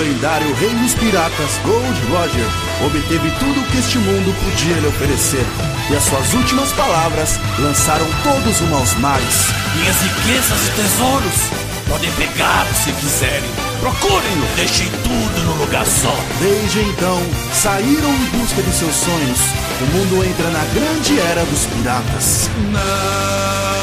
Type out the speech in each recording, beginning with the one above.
lendário rei dos piratas, Gold Roger, obteve tudo o que este mundo podia lhe oferecer. E as suas últimas palavras lançaram todos rumo aos mares. Minhas riquezas e tesouros podem pegá-lo se quiserem. Procurem-no, deixem tudo no lugar só. Desde então, saíram em busca de seus sonhos. O mundo entra na grande era dos piratas. Não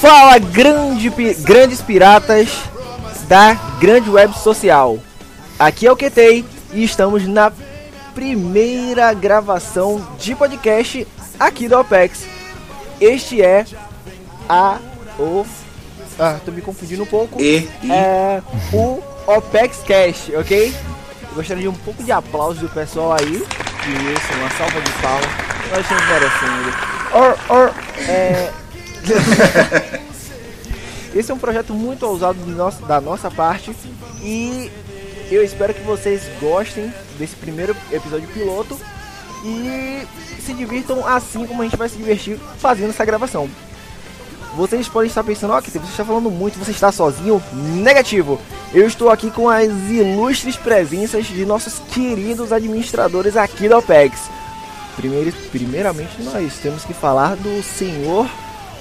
Fala, grande, grandes piratas da grande web social. Aqui é o QT e estamos na primeira gravação de podcast aqui do OPEX. Este é a o ah, tô me confundindo um pouco. E, e É o OPEX Cash, ok? Eu gostaria de um pouco de aplauso do pessoal aí. Isso, uma salva de palmas. Nós estamos merecendo. Or, or, é... Esse é um projeto muito ousado nosso- da nossa parte e eu espero que vocês gostem desse primeiro episódio piloto e se divirtam assim como a gente vai se divertir fazendo essa gravação. Vocês podem estar pensando, ó, que você está falando muito, você está sozinho? Negativo! Eu estou aqui com as ilustres presenças de nossos queridos administradores aqui da OPEX. Primeiro, primeiramente, nós temos que falar do senhor,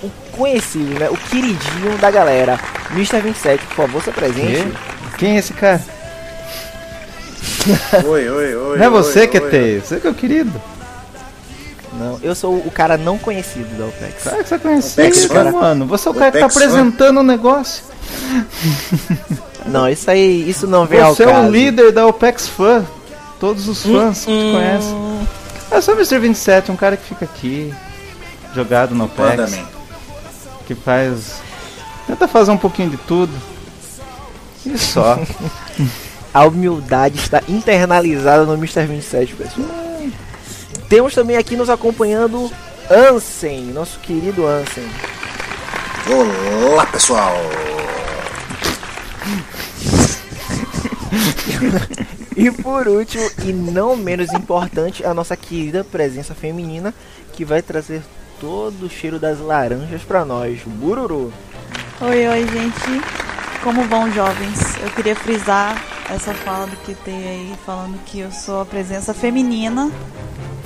o conhecido, né? O queridinho da galera, Mr. 27. Por favor, se apresente. Quem é esse cara? oi, oi, oi. Não é oi, você oi, que oi. tem, você que é o querido. Não, eu sou o cara não conhecido da OPEX. Claro que você conhece, Opex cara, fã. mano. Você é o cara que tá Opex fã. apresentando o negócio. Não, isso aí, isso não vem ao Você é caso. o líder da OPEX Fã. Todos os fãs que te conhecem. Eu sou o Mr. 27, um cara que fica aqui, jogado no man. que faz. Tenta fazer um pouquinho de tudo. E só. A humildade está internalizada no Mr. 27, pessoal. Temos também aqui nos acompanhando Ansem, nosso querido Ansem. Olá, pessoal. E por último, e não menos importante, a nossa querida presença feminina que vai trazer todo o cheiro das laranjas pra nós, Bururu. Oi, oi, gente. Como vão, jovens? Eu queria frisar essa fala do QT aí, falando que eu sou a presença feminina,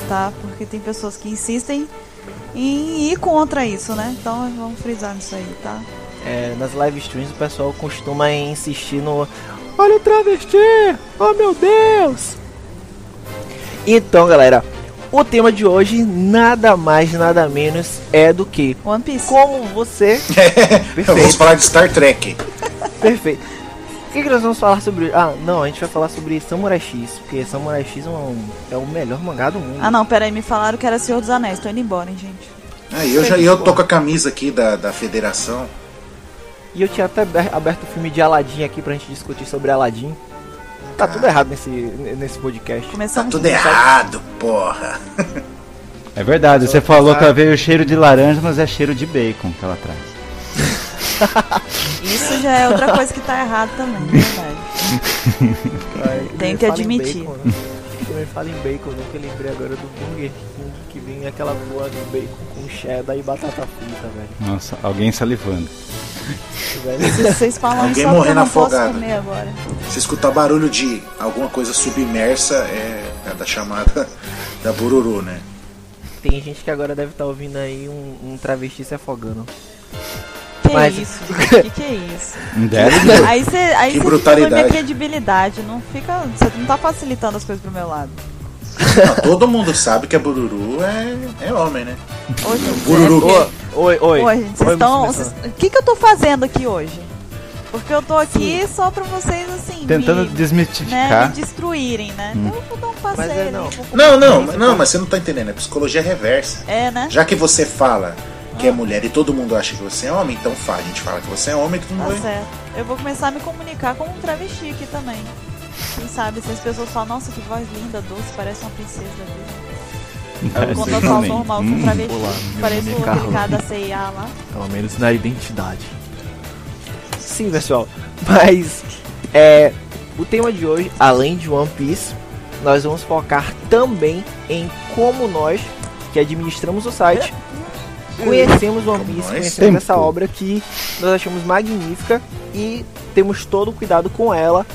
tá? Porque tem pessoas que insistem em ir contra isso, né? Então vamos frisar nisso aí, tá? É, nas live streams o pessoal costuma insistir no Olha o travesti! Oh meu Deus! Então galera, o tema de hoje nada mais nada menos é do que One Piece. como você Vamos falar de Star Trek. perfeito. O que, que nós vamos falar sobre. Ah, não, a gente vai falar sobre Samurai X, porque Samurai X é, um, é o melhor mangá do mundo. Ah, não, pera aí, me falaram que era Senhor dos Anéis. Tô indo embora, hein, gente. Ah, e eu já eu tô com a camisa aqui da, da federação. E eu tinha até aber- aberto o filme de Aladdin aqui pra gente discutir sobre Aladdin. Tá tudo errado nesse, nesse podcast. Tá Começamos tudo errado, porra. É verdade, você falou que ela veio cheiro de laranja, mas é cheiro de bacon que ela traz. Isso já é outra coisa que tá errado também, é verdade. Tem que admitir. Bacon, né? Também fala em bacon, né? Que eu lembrei agora do Burger King, que vem aquela porra do bacon cheddar e batata frita, velho. Nossa, alguém salivando. Se vocês falam Alguém isso, porque eu morrendo não posso afogado. comer agora. Se escutar barulho de alguma coisa submersa, é, é da chamada da bururu, né? Tem gente que agora deve estar ouvindo aí um, um travesti se afogando. Que Mas- isso, gente? Que que é isso? Deve. Aí você aí Que brutalidade. minha credibilidade. Não fica. Você não tá facilitando as coisas pro meu lado. Não, todo mundo sabe que a bururu é, é homem, né? Gente, Bururu. é- Oi, oi. Oi, vocês Oi, estão. O que, que eu tô fazendo aqui hoje? Porque eu tô aqui só pra vocês, assim. Tentando me, né, desmitificar. me destruírem, né? Hum. Então eu vou dar um passeio. Mas é, não. Não, não, bife, não, mas você não tá entendendo. É psicologia reversa. É, né? Já que você fala que é mulher e todo mundo acha que você é homem, então fala. A gente fala que você é homem e todo Tá mundo é. certo. Eu vou começar a me comunicar com um travesti aqui também. Quem sabe se as pessoas falam, nossa, que voz linda, doce, parece uma princesa mesmo. Parece Quando eu falo normal Hum, travesti, olá, meu parece o aquele cara da CIA lá. Pelo menos na identidade. Sim, pessoal. Mas é o tema de hoje, além de One Piece, nós vamos focar também em como nós, que administramos o site, conhecemos One Piece, conhecemos essa obra que nós achamos magnífica e temos todo o cuidado com ela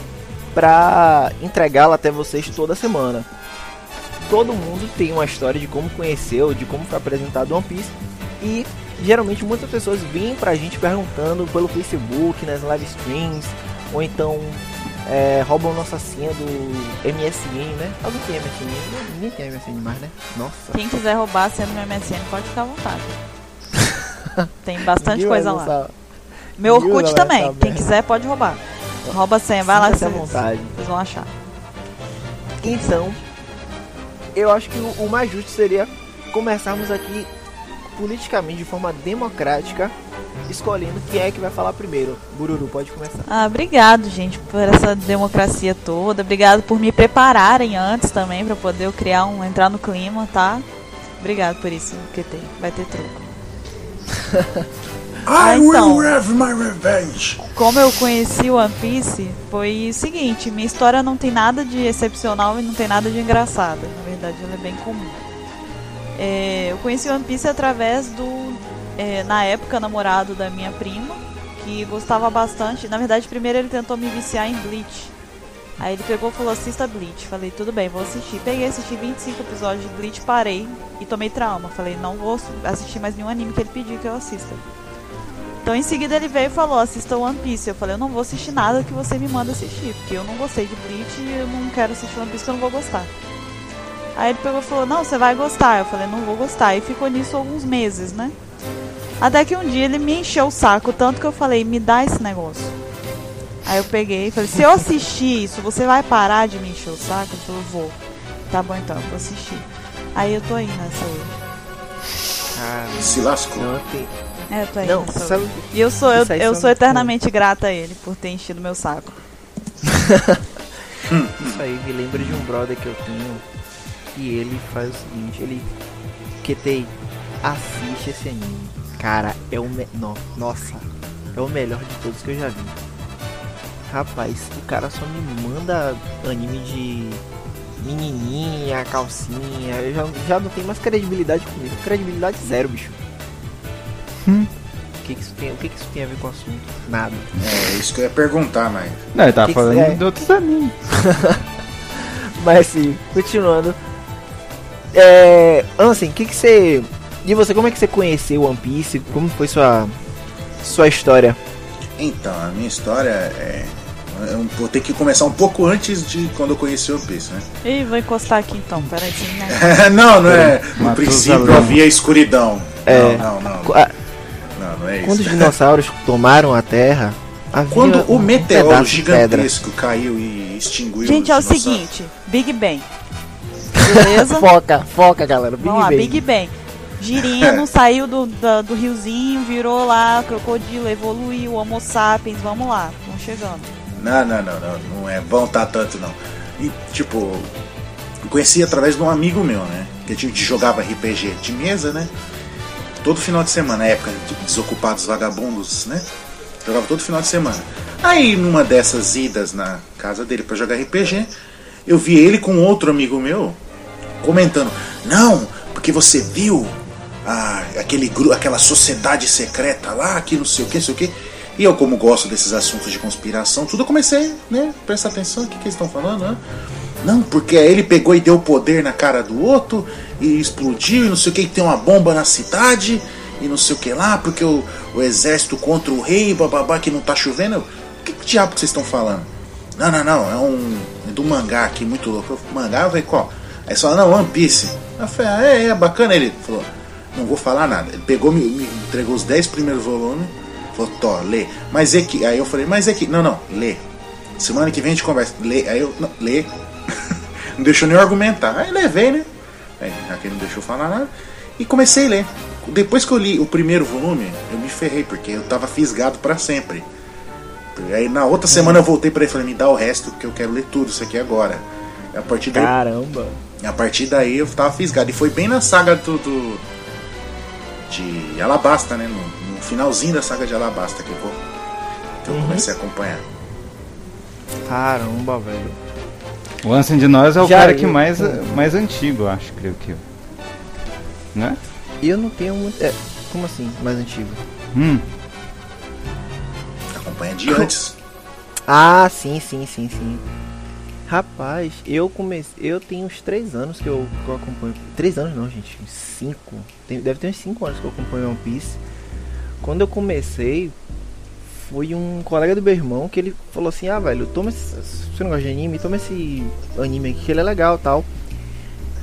para entregá-la até vocês toda semana. Todo mundo tem uma história de como conheceu, de como foi apresentado One Piece e geralmente muitas pessoas vêm pra gente perguntando pelo Facebook, nas live streams, ou então é, roubam nossa senha do MSN, né? Alguém tem MSN? Ninguém tem MSN mais, né? Nossa. Quem quiser roubar sendo meu MSN pode ficar à vontade. Tem bastante coisa lá. Meu Orkut também. Quem quiser pode roubar. Rouba a senha, vai lá, vocês, vontade. vocês vão achar. Então, eu acho que o, o mais justo seria começarmos aqui politicamente de forma democrática, escolhendo quem é que vai falar primeiro. Bururu, pode começar. Ah, obrigado, gente, por essa democracia toda. Obrigado por me prepararem antes também pra poder criar um entrar no clima, tá? Obrigado por isso, QT. Vai ter truco. Ah, I então. will have my revenge. Como eu conheci o One Piece, foi o seguinte, minha história não tem nada de excepcional e não tem nada de engraçada. Na verdade, ela é bem comum. É, eu conheci o One Piece através do, é, na época, namorado da minha prima, que gostava bastante. Na verdade, primeiro ele tentou me viciar em Bleach. Aí ele pegou e falou, assista Bleach. Falei, tudo bem, vou assistir. Peguei, assisti 25 episódios de Bleach, parei e tomei trauma. Falei, não vou assistir mais nenhum anime que ele pediu que eu assista. Então em seguida ele veio e falou, assista One Piece. Eu falei, eu não vou assistir nada que você me manda assistir, porque eu não gostei de Bleach e eu não quero assistir One Piece eu não vou gostar. Aí ele pegou e falou, não, você vai gostar. Eu falei, não vou gostar. E ficou nisso alguns meses, né? Até que um dia ele me encheu o saco, tanto que eu falei, me dá esse negócio. Aí eu peguei e falei, se eu assistir isso, você vai parar de me encher o saco? Ele falou, vou. Tá bom então, eu vou assistir. Aí eu tô aí nessa hoje. Cara, Se lascou. não. É, aí Não. E eu sou, eu, eu sou eternamente grata a ele por ter enchido meu saco. Isso aí me lembra de um brother que eu tenho. E ele faz o seguinte, ele. QT, assiste esse anime. Cara, é o me... no, Nossa, é o melhor de todos que eu já vi. Rapaz, o cara só me manda anime de menininha, calcinha. Eu já, já não tenho mais credibilidade comigo. Credibilidade zero, bicho. Hum. O que, que isso tem, o que, que isso tem a ver com o assunto? Nada. É isso que eu ia perguntar, mas. Não, ele tava Que que falando é? de outros animes. Mas assim, continuando. É. Assim, o que que você. E você, como é que você conheceu One Piece? Como foi sua. Sua história? Então, a minha história é. Eu vou ter que começar um pouco antes de quando eu conheci o One Piece, né? Ih, vou encostar aqui então, peraí, sim, né? não, não é. No princípio havia escuridão. É. Não, não, não. Não, é Quando os isso. dinossauros tomaram a Terra, havia Quando um o meteoro pedra. gigantesco caiu e extinguiu Gente, é o seguinte, Big Bang. Beleza? Foca, foca, galera. Big Vamos lá, Bang. Big Bang. Girino saiu do, da- do riozinho, virou lá, crocodilo, evoluiu, Homo sapiens, vamos lá, vamos chegando. Não, não, não, não, não é bom tá tanto não. E tipo, eu conheci através de um amigo meu, né? Que a gente jogava RPG de mesa, né? Todo final de semana, na época de desocupados vagabundos, né? Jogava todo final de semana. Aí numa dessas idas na casa dele pra jogar RPG, eu vi ele com outro amigo meu comentando: Não, porque você viu ah, aquele aquela sociedade secreta lá, que não sei o que, não sei o que. E eu, como gosto desses assuntos de conspiração, tudo eu comecei, né, prestar atenção, o que, que eles estão falando, né? Não, porque ele pegou e deu poder na cara do outro e explodiu e não sei o que, que tem uma bomba na cidade e não sei o que lá, porque o, o exército contra o rei, bababá, que não tá chovendo. O que, que diabo que vocês estão falando? Não, não, não, é um. É do mangá aqui, muito louco. Mangá, falei, qual? Aí falaram, não, One Piece. Eu falei, ah, é, é, bacana. Ele falou, não vou falar nada. Ele pegou, me, me entregou os 10 primeiros volumes, falou, Tó, lê. Mas é que. Aí eu falei, mas é que. Não, não, lê. Semana que vem a gente conversa. Lê. Aí eu, não, lê. Não deixou nem argumentar. Aí levei, né? Aí, que ele não deixou falar nada. E comecei a ler. Depois que eu li o primeiro volume, eu me ferrei, porque eu tava fisgado pra sempre. Aí na outra semana eu voltei pra ele e falei, me dá o resto, porque eu quero ler tudo isso aqui agora. A partir daí, Caramba. a partir daí eu tava fisgado. E foi bem na saga do. do- de Alabasta, né? No, no finalzinho da saga de Alabasta que eu, vou, que eu Uhum. comecei a acompanhar. Caramba, velho. O Ansem de nós é o Já cara eu- que mais, mais antigo, eu acho, creio que. Né? Eu não tenho muito. É, como assim? Mais antigo? Hum. Acompanha de antes. Ah, sim, sim, sim, sim. Rapaz, eu comecei. Eu tenho uns 3 anos que eu, que eu acompanho. 3 anos não, gente. 5. Deve ter uns 5 anos que eu acompanho One Piece. Quando eu comecei, foi um colega do meu irmão que ele falou assim: Ah, velho, toma esse. Você não gosta de anime? Toma esse anime aqui que ele é legal tal.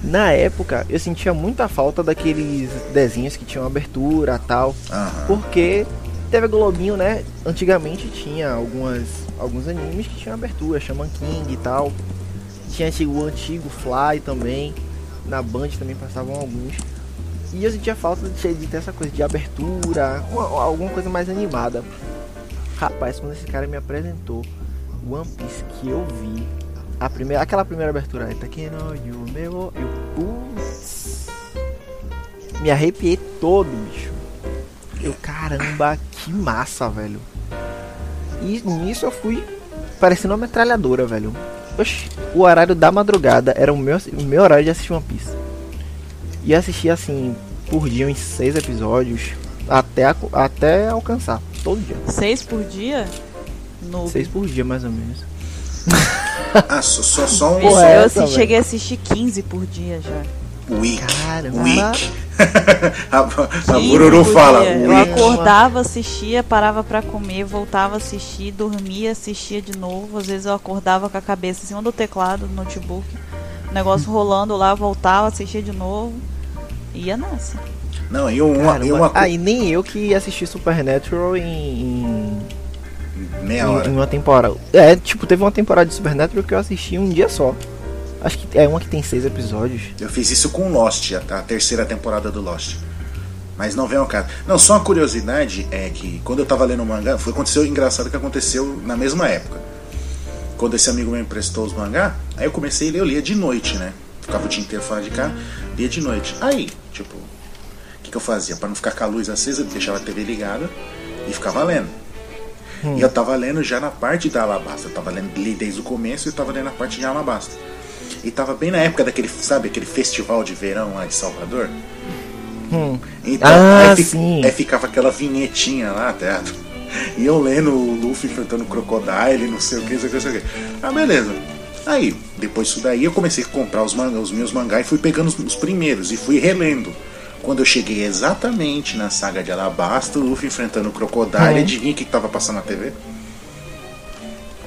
Na época, eu sentia muita falta daqueles desenhos que tinham abertura tal. Aham. Porque teve a Globinho, né? Antigamente tinha algumas, alguns animes que tinham abertura, Shaman King e tal. Tinha o antigo Fly também. Na Band também passavam alguns. E eu sentia falta de, ter- de ter essa coisa de abertura, uma- alguma coisa mais animada. Rapaz, quando esse cara me apresentou One Piece que eu vi, a primeira, aquela primeira abertura aí, Takeno Yumeo, eu putz, me arrepiei todo, bicho. Eu, caramba, que massa, velho. E nisso eu fui parecendo uma metralhadora, velho. Oxi, o horário da madrugada era o meu, o meu horário de assistir One Piece. E assistir assim, por dia, uns seis episódios, até, até alcançar, todo dia. Seis por dia? No... Seis por dia, mais ou menos. Ah, só, só, só um Porra, eu essa, velho. cheguei a assistir 15 por dia já. week. Caramba. Week. a, a 15 Bururu fala, dia. Eu week. acordava, assistia, parava pra comer, voltava a assistir, dormia, assistia de novo. Às vezes eu acordava com a cabeça em cima do teclado do notebook, o negócio rolando lá, voltava, assistia de novo. Ia nessa. Não, e uma, e uma Ah, e nem eu que assisti Supernatural em, em, meia em, hora. em uma temporada. É, tipo, teve uma temporada de Supernatural que eu assisti um dia só. Acho que é uma que tem seis episódios. Eu fiz isso com Lost, a, a terceira temporada do Lost. Mas não vem ao caso. Não, só uma curiosidade é que quando eu tava lendo o mangá, foi aconteceu engraçado que aconteceu na mesma época. Quando esse amigo meu emprestou os mangá, aí eu comecei a ler, eu lia de noite, né? Ficava o dia inteiro fora de cá, lia de noite. Aí, tipo, que, que eu fazia? Pra não ficar com a luz acesa, eu deixava a TV ligada e ficava lendo. E eu tava lendo já na parte da Alabasta. Eu tava lendo li desde o começo e tava lendo a parte de Alabasta. E tava bem na época daquele, sabe, aquele festival de verão lá de Salvador. Então, Ah, aí, sim. aí ficava aquela vinhetinha lá, teatro. E eu lendo o Luffy enfrentando o Crocodile, não sei o que, não sei o que, não sei o que. Ah, beleza. Aí, depois disso daí, eu comecei a comprar os, os meus mangás e fui pegando os, os primeiros e fui relendo. Quando eu cheguei exatamente na saga de Alabasta, o Luffy enfrentando o Crocodile, adivinha o que que tava passando na TV?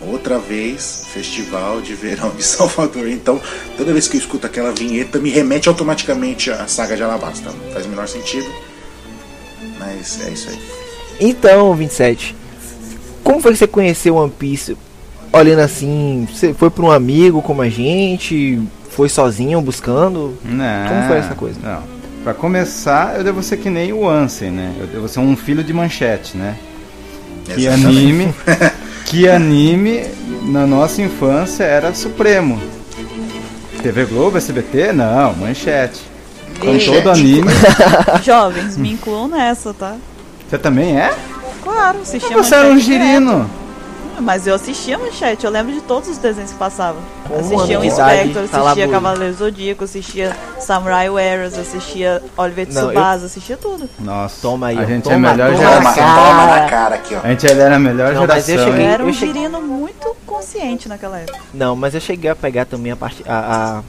Outra vez, Festival de Verão de Salvador. Então, toda vez que eu escuto aquela vinheta, me remete automaticamente à saga de Alabasta. Não faz o menor sentido. Mas é isso aí. Então, 27, como foi que você conheceu One Piece? Olhando assim, você foi pra um amigo como a gente? Foi sozinho buscando? Não. Como foi essa coisa? Não. Pra começar, eu devo ser que nem o Ansem, né? Eu devo ser um filho de manchete, né? Que Exatamente. anime, que anime na nossa infância era supremo. TV Globo, SBT? Não, manchete. Manchete. todo anime. Jovens, me incluam nessa, tá? Você também é? Claro, assistia Você era um girino. Mas eu assistia Manchete, eu lembro de todos os desenhos que passavam. Como assistia o Inspector, tá assistia. Cavaleiro Zodíaco, assistia Samurai Warriors, assistia Oliver Não, eu- Tsubasa, assistia tudo. Nossa, Toma aí, a gente Toma, é a melhor toma Toma, geração. cara. toma na cara aqui, ó. A gente era a melhor Não, mas eu geração. cheguei-? Eu era um eu cheguei- girino muito consciente naquela época. Não, mas eu cheguei a pegar também a parte. A, a-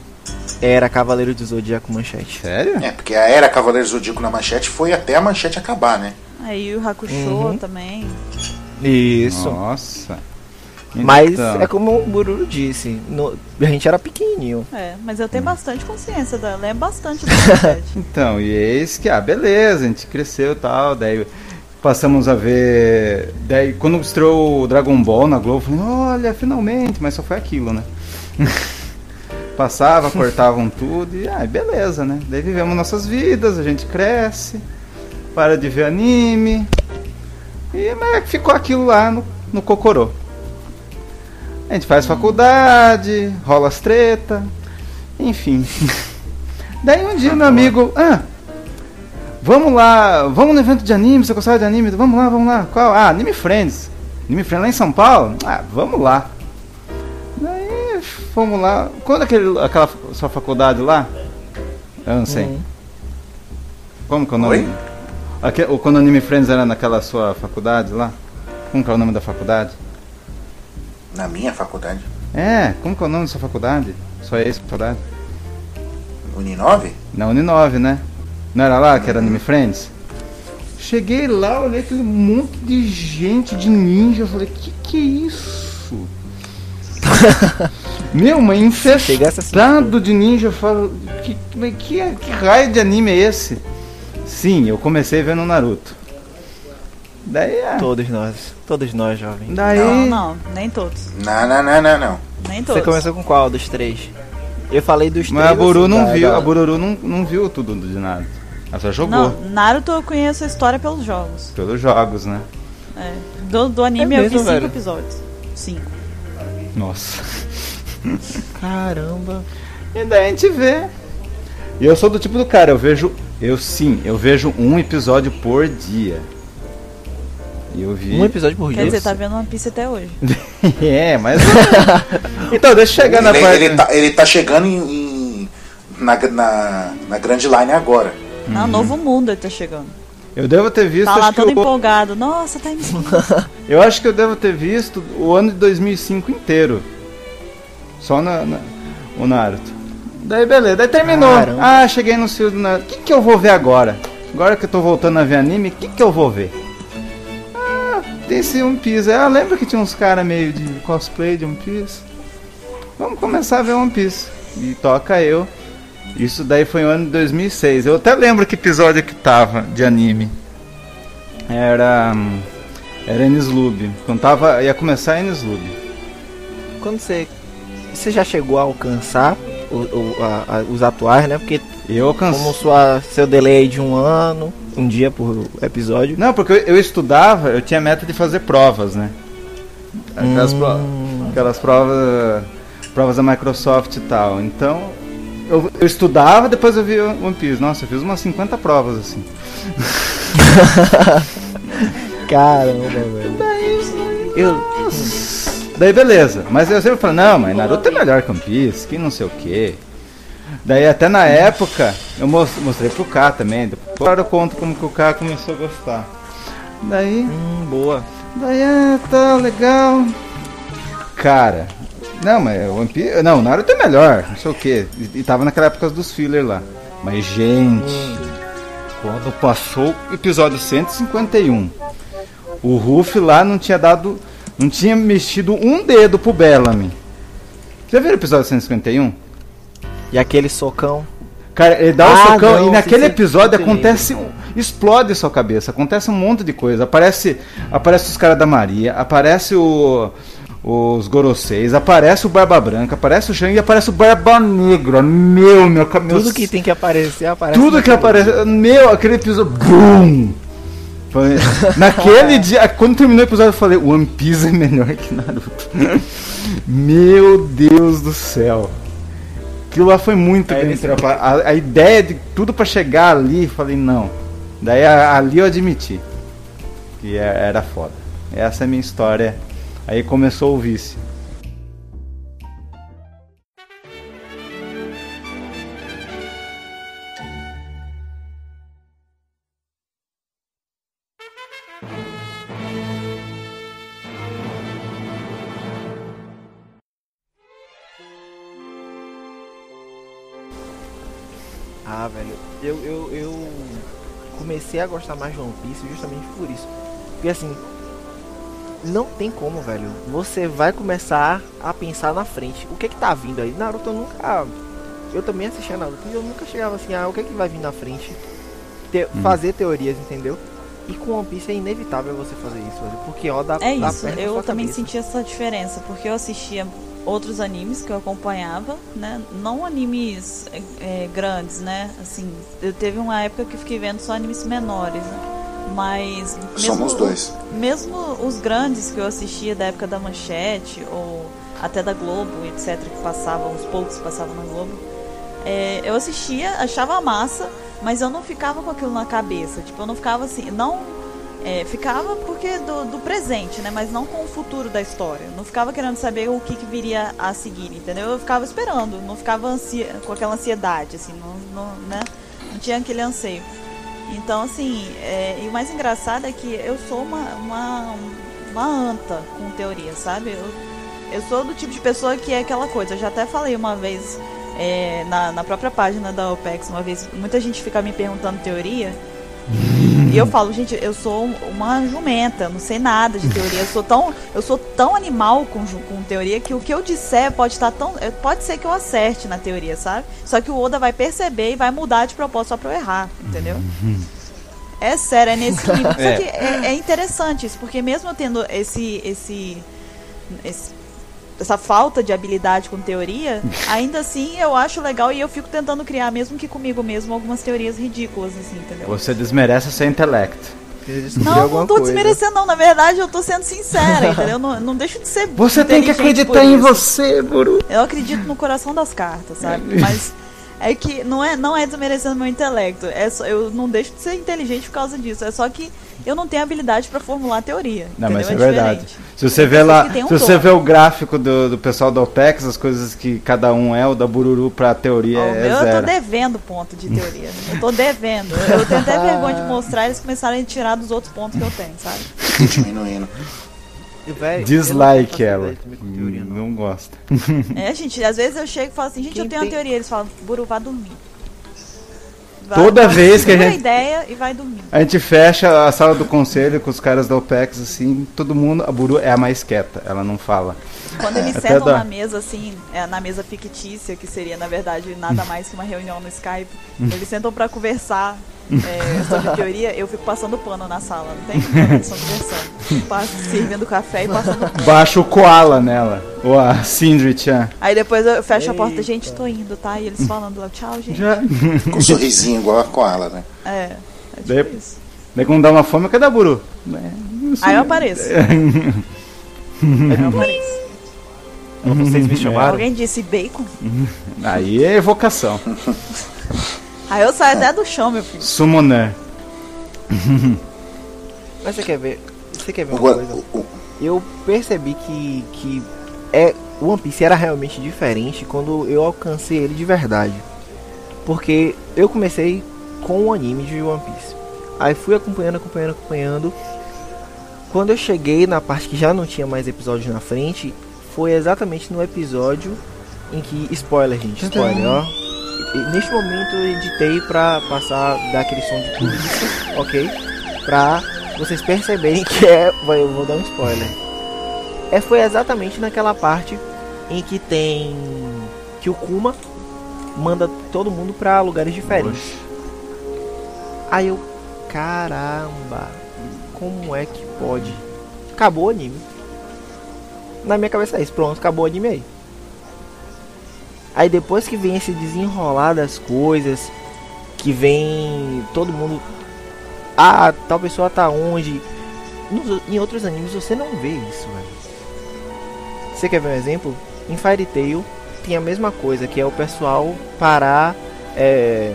era Cavaleiro do Zodíaco Manchete. Sério? É, porque a era Cavaleiro Zodíaco na manchete foi até a manchete acabar, né? Aí o Hakusho Uhum. também. Isso. Nossa. Mas Então, é como o Bururu disse, no- a gente era pequenininho. É, mas eu tenho bastante consciência dela, lembro bastante. Então, e eis que, ah, beleza, a gente cresceu e tal, daí passamos a ver. Daí quando estreou o Dragon Ball na Globo, eu falei, olha, finalmente, mas só foi aquilo, né? Passava, cortavam tudo e, ah, beleza, né? Daí vivemos nossas vidas, a gente cresce, para de ver anime. E mas ficou aquilo lá no, no cocorô. A gente faz faculdade, rola as treta, enfim. Daí um dia meu amigo, ah, vamos lá, vamos no evento de anime, você gostava de anime? Vamos lá, vamos lá. Qual? Ah, Anime Friends. Anime Friends lá em São Paulo? Ah, vamos lá. Daí fomos lá. Quando aquele, aquela sua faculdade lá? Eu não sei. Hum. Como que é o nome? Oi? O, quando o Anime Friends era naquela sua faculdade lá? Como que é o nome da faculdade? Na minha faculdade. É, como que é o nome da sua faculdade? Sua ex-faculdade? Uninove? Na Uninove, né? Não era lá que era Anime Friends? Cheguei lá, olhei aquele monte de gente de ninja, eu falei, que que é isso? Meu, mas Chegasse assim, infestado de ninja, eu falo, que, que, que raio de anime é esse? Sim, eu comecei vendo Naruto. Daí, é, Todos nós. Todos nós, jovens. daí, Não, não, nem todos. Não, não, não, não, não. Nem todos. Você começou com qual dos três? Eu falei dos mas três. a Buru assim, não da- viu, da- a Bururu não, não viu tudo de nada. Ela só jogou Não, Naruto eu conheço a história pelos jogos. pelos jogos, né? É. Do, do anime É eu vi mesmo, cinco velho? episódios. Cinco. Nossa. Caramba. E daí a gente vê. E eu sou do tipo do cara, eu vejo. Eu sim, eu vejo um episódio por dia. Eu vi. Um episódio por Quer dia. dizer, tá vendo One Piece até hoje. é, mas. então, deixa eu chegar na ele, parte. ele tá, ele tá chegando em, em- na, na, na Grand Line agora. Ah, Uhum. Novo Mundo ele tá chegando. Eu devo ter visto. Tá lá todo eu, empolgado. Nossa, tá em eu acho que eu devo ter visto o ano de 2005 inteiro. Só na, na- o Naruto. Daí beleza, daí terminou. Caramba. Ah, cheguei no do Naruto. O que, que eu vou ver agora? Agora que eu tô voltando a ver anime, o que, que eu vou ver? Ah, tem esse One Piece. Ah, lembra que tinha uns caras meio de cosplay de One Piece? Vamos começar a ver One Piece. E toca eu. Isso daí foi no ano de 2006. Eu até lembro que episódio que tava de anime. Era. hum, Era Enislub. Quando tava. ia começar Enislub. Quando você. Você já chegou a alcançar o- a- a- os atuais, né? Porque Eu alcancei. como sua, seu delay de um ano, um dia por episódio. Não, porque eu, eu estudava, eu tinha meta de fazer provas, né? Aquelas, pro- Hum. aquelas provas. Provas da Microsoft e tal. Então. Eu, eu estudava, depois eu vi One Piece. Nossa, eu fiz umas 50 provas assim. Caramba, velho. Eu. Daí beleza, mas eu sempre falo, não, mas Naruto é melhor que One Piece, que não sei o que. Daí até na época eu mos- mostrei pro K também, depois eu conto como que o K começou a gostar. Daí, Hum, boa. daí é, tá legal. Cara, não, mas One Piece, não, Naruto é melhor, não sei o que. E, e tava naquela época dos filler lá. Mas gente, quando passou o episódio 151, o Ruff lá não tinha dado. Não tinha mexido um dedo pro Bellamy. Você viu o episódio 151? E aquele socão. Cara, ele dá o Ah, socão não, e naquele episódio acontece. um- Explode sua cabeça, acontece um monte de coisa. Aparece, aparece os caras da Maria, aparece o. Os Goroseis, aparece o Barba Branca, aparece o Shang e aparece o Barba Negra. Meu, meu cabelo. Tudo que tem que aparecer, aparece. Tudo que aparece. Meu, aquele episódio. Bum! Foi- Naquele dia, quando terminou o episódio, eu falei: One Piece é melhor que Naruto. Meu Deus do céu. Aquilo lá foi muito Aí bem ele- trapa- a, a ideia de tudo pra chegar ali, falei: não. Daí a- ali eu admiti que é- era foda. Essa é a minha história. Aí começou o vício. Comecei a gostar mais de One Piece justamente por isso. Porque assim, não tem como, velho. Você vai começar a pensar na frente. O que é que tá vindo aí? Naruto eu nunca. Eu também assistia Naruto e eu nunca chegava assim, ah, o que é que vai vir na frente? Te- Fazer teorias, entendeu? E com One Piece é inevitável você fazer isso, velho. Porque ó, dá É dá isso, eu também cabeça. senti essa diferença, porque eu assistia outros animes que eu acompanhava, né? Não animes é, é, grandes, né? Assim, eu teve uma época que fiquei vendo só animes menores, né? Mas Somos dois. mesmo os grandes que eu assistia da época da Manchete ou até da Globo, etc, que passavam, os poucos que passavam na Globo, é, eu assistia, achava massa, mas eu não ficava com aquilo na cabeça. Tipo, eu não ficava assim, não É, ficava porque do, do presente, né? Mas não com o futuro da história. Não ficava querendo saber o que, que viria a seguir, entendeu? Eu ficava esperando, não ficava ansia, com aquela ansiedade, assim, não, não, né? não tinha aquele anseio. Então, assim, é, e o mais engraçado é que eu sou uma, uma, uma anta com teoria, sabe? Eu, eu sou do tipo de pessoa que é aquela coisa. Eu já até falei uma vez é, na, na própria página da OPEX, uma vez, muita gente fica me perguntando teoria. E eu falo, gente, eu sou uma jumenta, não sei nada de teoria. Eu sou tão, eu sou tão animal com, com teoria que o que eu disser pode estar tão. Pode ser que eu acerte na teoria, sabe? Só que o Oda vai perceber e vai mudar de propósito só pra eu errar, entendeu? É sério, é nesse nível. Só É. que é, é interessante isso, porque mesmo eu tendo esse, esse, esse- essa falta de habilidade com teoria, ainda assim eu acho legal e eu fico tentando criar, mesmo que comigo mesmo, algumas teorias ridículas, assim, entendeu? Você desmerece seu intelecto. Não, não tô coisa. desmerecendo, não. Na verdade, eu tô sendo sincera, entendeu? Não, não deixo de ser. Você tem que acreditar em você, Buru. Eu acredito no coração das cartas, sabe? Mas é que não é, não é desmerecendo meu intelecto. É só, eu não deixo de ser inteligente por causa disso. É só que eu não tenho habilidade pra formular teoria. Não, mas entendeu? é verdade. diferente. Se você vê lá, um se você dom. vê o gráfico do, do pessoal da OPEX, as coisas que cada um é, o da Bururu pra teoria Ó, o é meu eu tô zero. devendo ponto de teoria. Eu tô devendo. Eu tenho até vergonha de mostrar eles começarem a tirar dos outros pontos que eu tenho, sabe? Diminuindo. E, véi, Dislike não ela. teoria, não. Não gosta. É, gente, às vezes eu chego e falo assim, gente, Quem eu tenho uma tem- teoria. Eles falam, Buru, vá dormir. Vai, Toda vai, vez que a gente- ideia e vai dormir. A gente fecha a sala do conselho com os caras da OPEX, assim, todo mundo, a Buru é a mais quieta, ela não fala. Quando eles Até sentam dá. na mesa, assim, é, na mesa fictícia, que seria, na verdade, nada mais que uma reunião no Skype, eles sentam pra conversar é, sobre teoria, eu fico passando pano na sala, não tem? Conversando. Passo, servindo café e passando pano. Baixa o koala nela, ou a Sindri-chan. Aí depois eu fecho a porta, gente, tô indo, tá? E eles falando lá, tchau, gente. Já. Com um sorrisinho igual a koala, né? É, é tipo Daí- isso. Daí quando dá uma fome, cadê a Buru? É. Aí eu apareço. Aí eu apareço. Vocês me chamaram? Alguém disse bacon? Aí é evocação. Aí eu saio até do chão, meu filho. Summoner. Mas você quer ver? Você quer ver uma coisa? Eu percebi que, que é, o One Piece era realmente diferente quando eu alcancei ele de verdade. Porque eu comecei com o anime de One Piece. Aí fui acompanhando, acompanhando, acompanhando. Quando eu cheguei na parte que já não tinha mais episódios na frente, foi exatamente no episódio em que. Spoiler, gente, spoiler, ó. Neste momento eu editei pra passar, dar aquele som de polícia, ok? Pra vocês perceberem que é. vai, Eu vou dar um spoiler. É, foi exatamente naquela parte em que tem. que o Kuma manda todo mundo pra lugares diferentes. Aí eu. Caramba! Como é que pode? Acabou o anime. Na minha cabeça é isso, pronto, acabou o anime aí. Aí depois que vem esse desenrolar das coisas, que vem todo mundo. Ah, tal pessoa tá onde? Nos- em outros animes você não vê isso, velho. Você quer ver um exemplo? Em Fairy Tail tem a mesma coisa, que é o pessoal parar. É.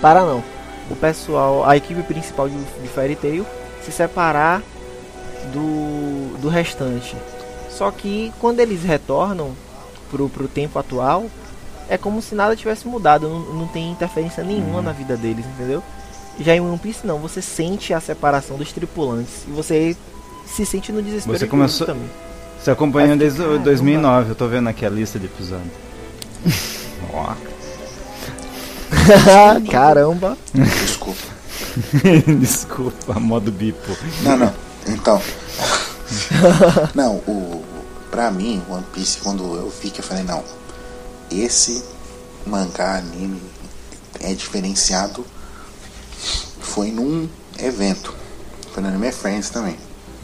Parar não. O pessoal, a equipe principal de, de Fairy Tail se separar do, do restante. Só que quando eles retornam pro, pro tempo atual, é como se nada tivesse mudado, não, não tem interferência nenhuma na vida deles, entendeu? Já em One Piece não, você sente a separação dos tripulantes e você se sente no desespero Você de começou- também. Você acompanhou desde o caramba. 2009, eu tô vendo aqui a lista de episódios. Ó. Caramba! Desculpa. Desculpa, modo bipo. Não, não. Então. não, o. Pra mim, One Piece, quando eu vi que eu falei, não. Esse mangá anime é diferenciado. Foi num evento. Foi no Anime Friends também.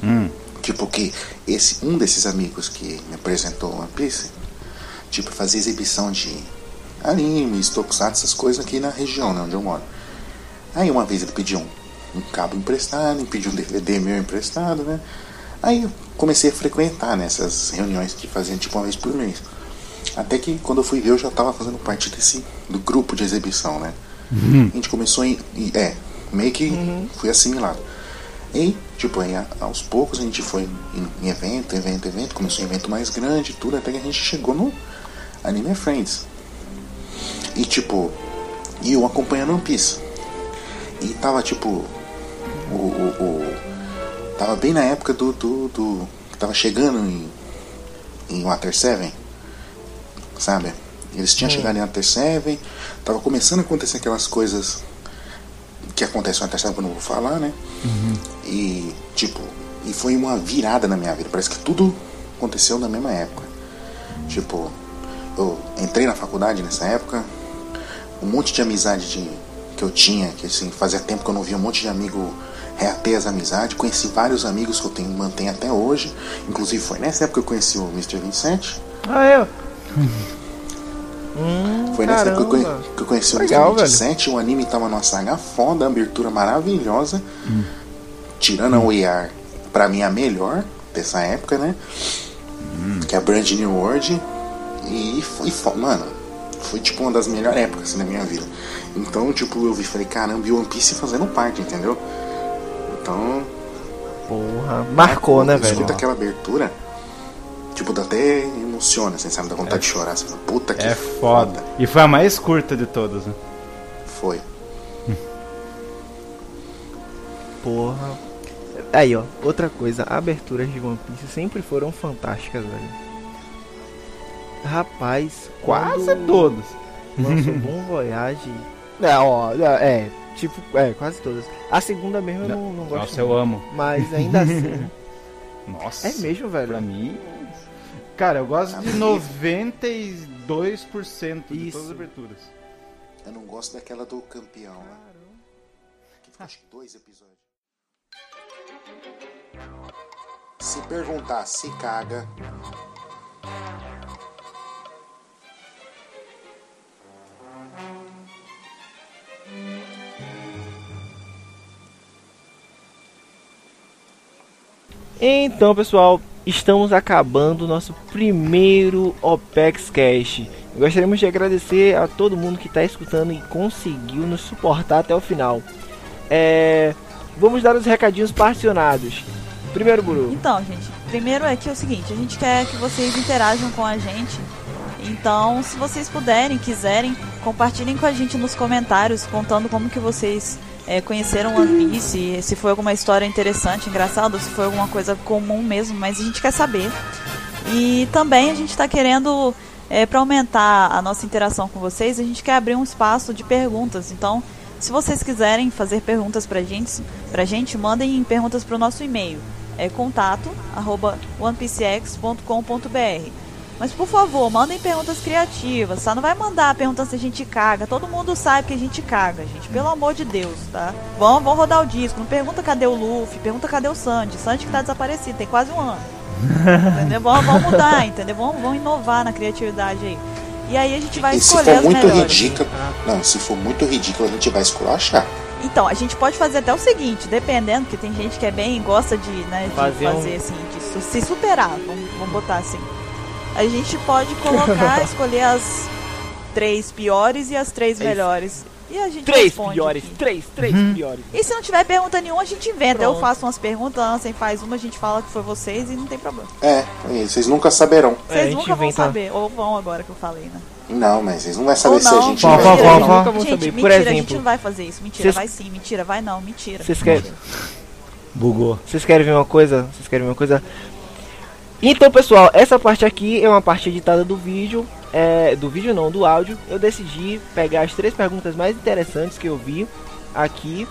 Hum. Tipo que esse um desses amigos que me apresentou One Piece, tipo fazia exibição de animes, tokusatsu, essas coisas aqui na região, né, onde eu moro. Aí uma vez ele pediu um, um cabo emprestado, me pediu um DVD meu emprestado, né? Aí comecei a frequentar nessas reuniões que faziam tipo uma vez por mês. Até que quando eu fui ver eu já estava fazendo parte desse do grupo de exibição, né? A gente começou em. e- É, meio que fui assimilado. E, tipo, aí aos poucos a gente foi em, em evento, evento, evento, começou um evento mais grande, tudo, até que a gente chegou no Anime Friends. E tipo, e eu acompanhando One Piece. E tava tipo. O. o, o- tava bem na época do. do, do tava chegando em. Em Water 7. Sabe? Eles tinham chegado em Water 7. Tava começando a acontecer aquelas coisas que acontecem no Water 7 que eu não vou falar, né? E tipo. E foi uma virada na minha vida. Parece que tudo aconteceu na mesma época. Tipo, eu entrei na faculdade nessa época, um monte de amizade de, que eu tinha, que assim, fazia tempo que eu não via um monte de amigo reater as amizades, conheci vários amigos que eu tenho, mantenho até hoje, inclusive foi nessa época que eu conheci o Mr. 27, Ah, eu. Hum, foi nessa época que eu, que conheci Legal, o Mr. 27, o anime tava numa saga foda, abertura maravilhosa, tirando a OER, pra mim a melhor dessa época, né, que é a Brand New World, e foi, fo- mano, foi tipo uma das melhores épocas assim, da minha vida. Então, tipo, eu vi e falei, caramba, e One Piece fazendo parte, entendeu? Então, Porra, marcou, né, eu velho? escuta aquela abertura, tipo, dá até emociona, assim, sabe? Dá vontade de chorar. Você fala, puta que É foda. E foi a mais curta de todas, né? Foi. Porra. Aí, ó, outra coisa, aberturas de One Piece sempre foram fantásticas, velho. Rapaz, Quase quando todas. lançou Bom Voyage. É, ó, é, tipo, é, quase todas. A segunda mesmo eu não, não gosto. Nossa, eu muito, amo. Mas ainda assim. Nossa. é mesmo, velho. Pra mim. Cara, eu gosto de 92% de Isso. todas as aberturas. Eu não gosto daquela do campeão, né? Que ficou acho que dois episódios. Se perguntar se caga. Então, pessoal, estamos acabando nosso primeiro OPEX Cash. Gostaríamos de agradecer a todo mundo que está escutando e conseguiu nos suportar até o final. É, Vamos dar os recadinhos particionados. Primeiro, Buru. Então, gente, primeiro é que é o seguinte, a gente quer que vocês interajam com a gente. Então, se vocês puderem, quiserem, compartilhem com a gente nos comentários, contando como que vocês é, conheceram One Piece, se foi alguma história interessante, engraçada, se foi alguma coisa comum mesmo, mas a gente quer saber. E também a gente está querendo, é, para aumentar a nossa interação com vocês, a gente quer abrir um espaço de perguntas. Então, se vocês quiserem fazer perguntas pra gente, gente mandem perguntas pro nosso e-mail. É contato arroba onepcx.com.br. Mas por favor, mandem perguntas criativas, tá? Não vai mandar perguntas se a gente caga. Todo mundo sabe que a gente caga, gente. Pelo amor de Deus, tá? Vamos, vamos rodar o disco. Não pergunta cadê o Luffy, pergunta cadê o Sandy. Sandy que tá desaparecido, tem quase um ano. entendeu? Vamos, vamos mudar, entendeu? Vamos, vamos inovar na criatividade aí. E aí a gente vai E se escolher for as muito melhores. ridículo. Não, se for muito ridículo, a gente vai esculachar. Então, a gente pode fazer até o seguinte, dependendo, que tem gente que é bem, gosta de, né, de Fazer fazer, um- assim, de se superar, vamos, vamos botar assim. A gente pode colocar, escolher as três piores e as três É melhores. E a gente Três responde piores, aqui. três, três Uhum. piores. E se não tiver pergunta nenhuma, a gente inventa. Eu Pronto. faço umas perguntas, a Ansem faz uma, a gente fala que foi vocês e não tem problema. É, e vocês nunca saberão. É, Vocês gente nunca vão inventa- saber, ou vão agora que eu falei, né? Não, mas vocês não vão saber Ou se a não. gente vai- Nunca fala. vão gente, saber. mentira, Por a gente exemplo, não vai fazer isso. Mentira, Vocês- vai sim, mentira, vai não, mentira. Vocês querem- Mentira. Bugou. Vocês querem ver uma coisa? Vocês querem ver uma coisa? Então, pessoal, essa parte aqui é uma parte editada do vídeo. É, do vídeo não, do áudio. Eu decidi pegar as três perguntas mais interessantes que eu vi aqui.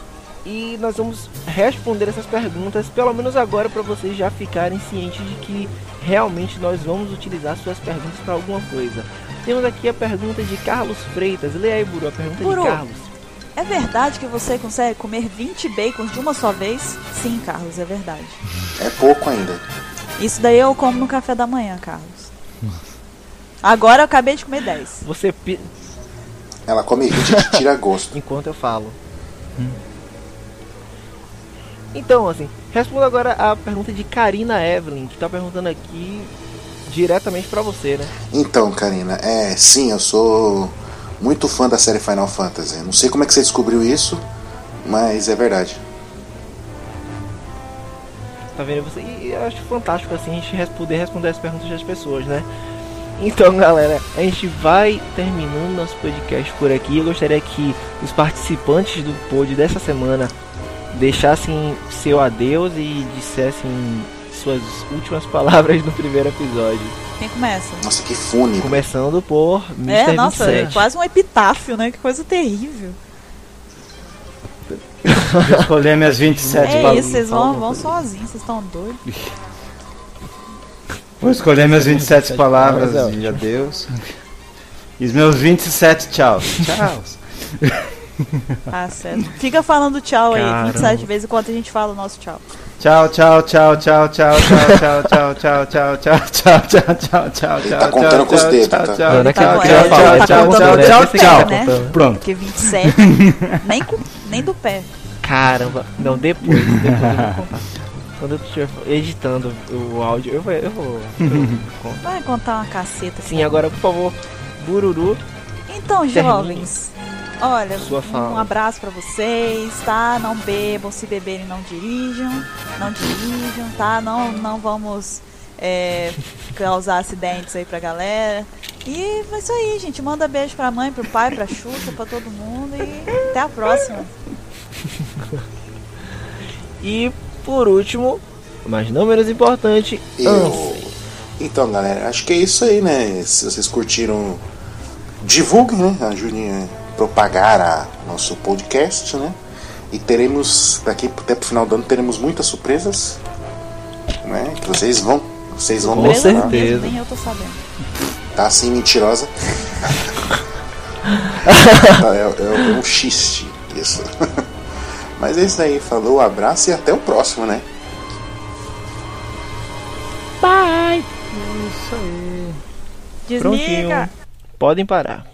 E nós vamos responder essas perguntas, pelo menos agora, para vocês já ficarem cientes de que realmente nós vamos utilizar suas perguntas para alguma coisa. Temos aqui a pergunta de Carlos Freitas. Leia aí, Buru, a pergunta Buru. de Carlos. É verdade que você consegue comer 20 bacons de uma só vez? Sim, Carlos, é verdade. É pouco ainda. Isso daí eu como no café da manhã, Carlos. Agora eu acabei de comer 10. Você pi- Ela come 20 e tira gosto. enquanto eu falo. Então, assim, respondo agora a pergunta de Karina Evelyn, que tá perguntando aqui diretamente pra você, né? Então, Karina, é sim, eu sou muito fã da série Final Fantasy. Não sei como é que você descobriu isso, mas é verdade. Tá vendo você. E eu acho fantástico assim a gente poder responder as perguntas das pessoas, né? Então, galera, a gente vai terminando nosso podcast por aqui. Eu gostaria que os participantes do pod dessa semana deixassem seu adeus e dissessem suas últimas palavras no primeiro episódio. Quem começa? Nossa, que fúnico. Começando por Mr. É, nossa, 27. quase um epitáfio, né? Que coisa terrível. Vou escolher minhas 27 É palavras. isso, vocês vão, vão sozinhos, vocês estão doidos. Vou escolher minhas 27 palavras palavras, é de adeus. E os meus 27 tchau. Tchau. Ah, certo. Fica falando tchau aí, Caramba. 27 vezes enquanto a gente fala o nosso tchau. Tchau, tchau, tchau, tchau, tchau, tchau, tchau, tchau, tchau, tchau, tchau, tchau, tchau, tchau, tchau, tchau, tá contando com os tchau, dedos, tchau, tá? tchau, é tchau, Tá falar, é, é tá tchau, contando tchau, com tchau, o pé, tchau. né? Pronto. Porque 27, nem, com, nem do pé. Caramba, não, depois, depois eu vou. Quando eu estiver editando o áudio, eu vou. Eu vou, eu. Vai contar uma caceta. Sim, agora, por favor, Bururu. Então, Termine. jovens, olha, Sua um abraço pra vocês, tá? Não bebam, se beberem não dirijam, não dirijam, tá? Não, não vamos é, causar acidentes aí pra galera. E é isso aí, gente. Manda beijo pra mãe, pro pai, pra Xuxa, pra todo mundo e até a próxima. E por último, mas não menos importante, Eu... Então, galera, acho que é isso aí, né? Se vocês curtiram, divulguem, né? Ajudem a propagar a nosso podcast, né? E teremos, daqui até pro final do ano, teremos muitas surpresas, né? Que vocês vão, vocês vão Com gostar. certeza. nem eu tô sabendo. Tá assim, mentirosa. é, é um xiste, isso. Mas é isso aí, falou, abraço e até o próximo, né? Bye! Desliga! Prontinho. Podem parar.